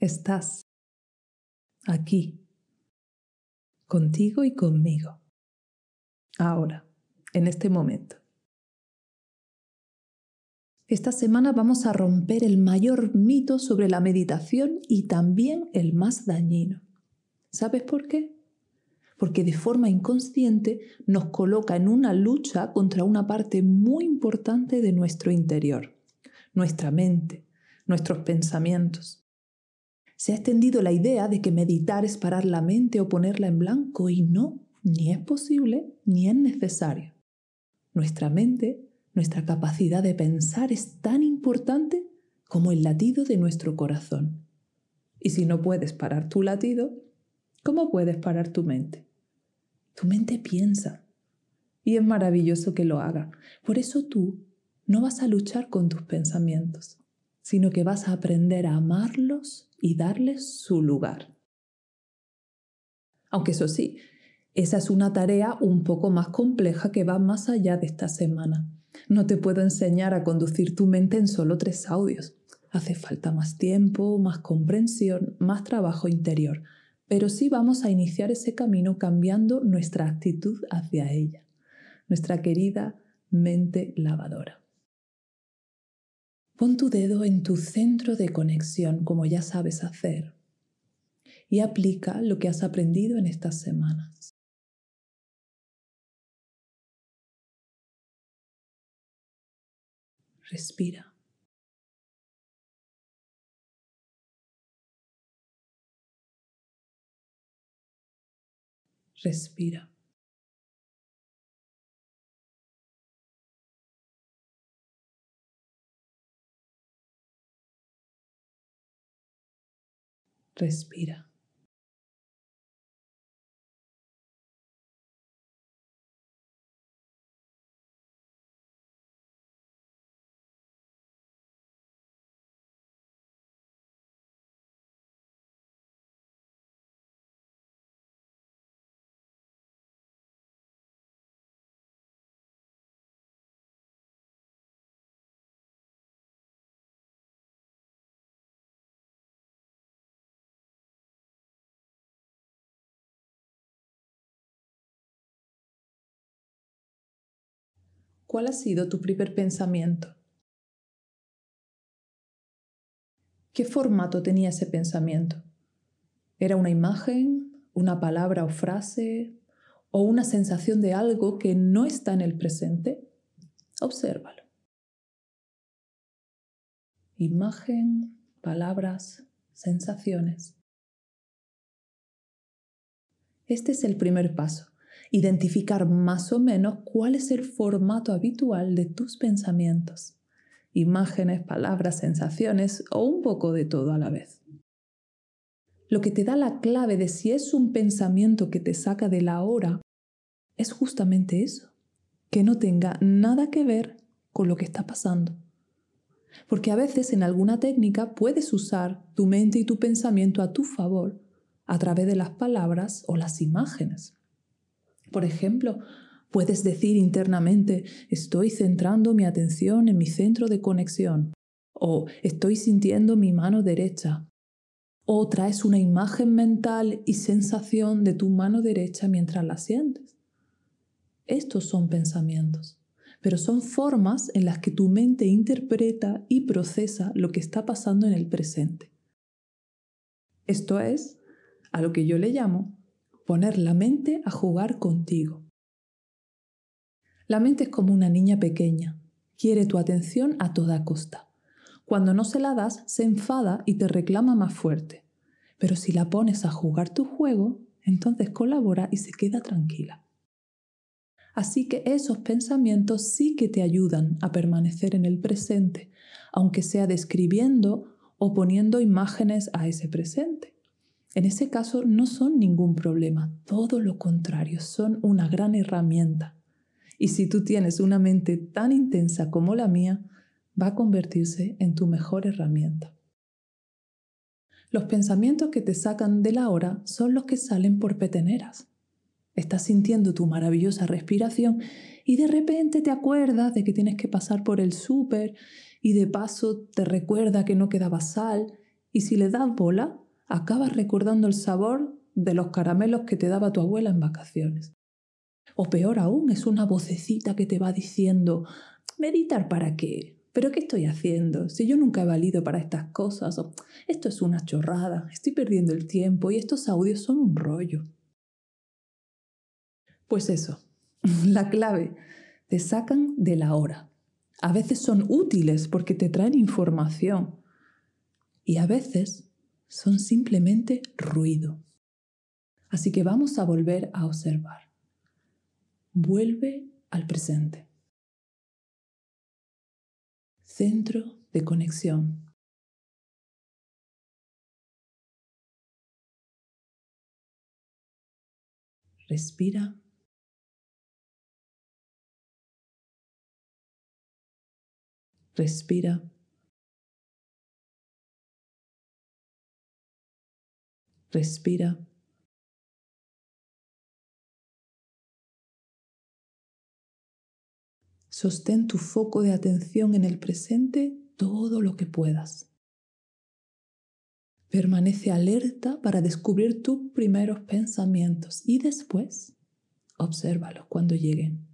estás aquí, contigo y conmigo, ahora, en este momento. Esta semana vamos a romper el mayor mito sobre la meditación y también el más dañino. ¿Sabes por qué? Porque de forma inconsciente nos coloca en una lucha contra una parte muy importante de nuestro interior, nuestra mente, nuestros pensamientos. Se ha extendido la idea de que meditar es parar la mente o ponerla en blanco y no, ni es posible ni es necesario. Nuestra mente, nuestra capacidad de pensar es tan importante como el latido de nuestro corazón. Y si no puedes parar tu latido, ¿cómo puedes parar tu mente? Tu mente piensa. Y es maravilloso que lo haga. Por eso tú no vas a luchar con tus pensamientos sino que vas a aprender a amarlos y darles su lugar. Aunque eso sí, esa es una tarea un poco más compleja que va más allá de esta semana. No te puedo enseñar a conducir tu mente en solo tres audios. Hace falta más tiempo, más comprensión, más trabajo interior, pero sí vamos a iniciar ese camino cambiando nuestra actitud hacia ella, nuestra querida mente lavadora. Pon tu dedo en tu centro de conexión como ya sabes hacer y aplica lo que has aprendido en estas semanas. Respira. Respira. Respira. ¿Cuál ha sido tu primer pensamiento? ¿Qué formato tenía ese pensamiento? ¿Era una imagen, una palabra o frase o una sensación de algo que no está en el presente? Obsérvalo. Imagen, palabras, sensaciones. Este es el primer paso identificar más o menos cuál es el formato habitual de tus pensamientos, imágenes, palabras, sensaciones o un poco de todo a la vez. Lo que te da la clave de si es un pensamiento que te saca de la hora es justamente eso, que no tenga nada que ver con lo que está pasando. Porque a veces en alguna técnica puedes usar tu mente y tu pensamiento a tu favor a través de las palabras o las imágenes. Por ejemplo, puedes decir internamente, estoy centrando mi atención en mi centro de conexión, o estoy sintiendo mi mano derecha, o traes una imagen mental y sensación de tu mano derecha mientras la sientes. Estos son pensamientos, pero son formas en las que tu mente interpreta y procesa lo que está pasando en el presente. Esto es a lo que yo le llamo poner la mente a jugar contigo. La mente es como una niña pequeña, quiere tu atención a toda costa. Cuando no se la das, se enfada y te reclama más fuerte. Pero si la pones a jugar tu juego, entonces colabora y se queda tranquila. Así que esos pensamientos sí que te ayudan a permanecer en el presente, aunque sea describiendo o poniendo imágenes a ese presente. En ese caso no son ningún problema, todo lo contrario, son una gran herramienta. Y si tú tienes una mente tan intensa como la mía, va a convertirse en tu mejor herramienta. Los pensamientos que te sacan de la hora son los que salen por peteneras. Estás sintiendo tu maravillosa respiración y de repente te acuerdas de que tienes que pasar por el súper y de paso te recuerda que no quedaba sal Y si le das bola, acabas recordando el sabor de los caramelos que te daba tu abuela en vacaciones. O peor aún, es una vocecita que te va diciendo, meditar para qué, pero ¿qué estoy haciendo? Si yo nunca he valido para estas cosas, esto es una chorrada, estoy perdiendo el tiempo y estos audios son un rollo. Pues eso, la clave, te sacan de la hora. A veces son útiles porque te traen información y a veces son simplemente ruido. Así que vamos a volver a observar. Vuelve al presente. Centro de conexión. Respira. Respira. Respira. Sostén tu foco de atención en el presente todo lo que puedas. Permanece alerta para descubrir tus primeros pensamientos y después obsérvalos cuando lleguen.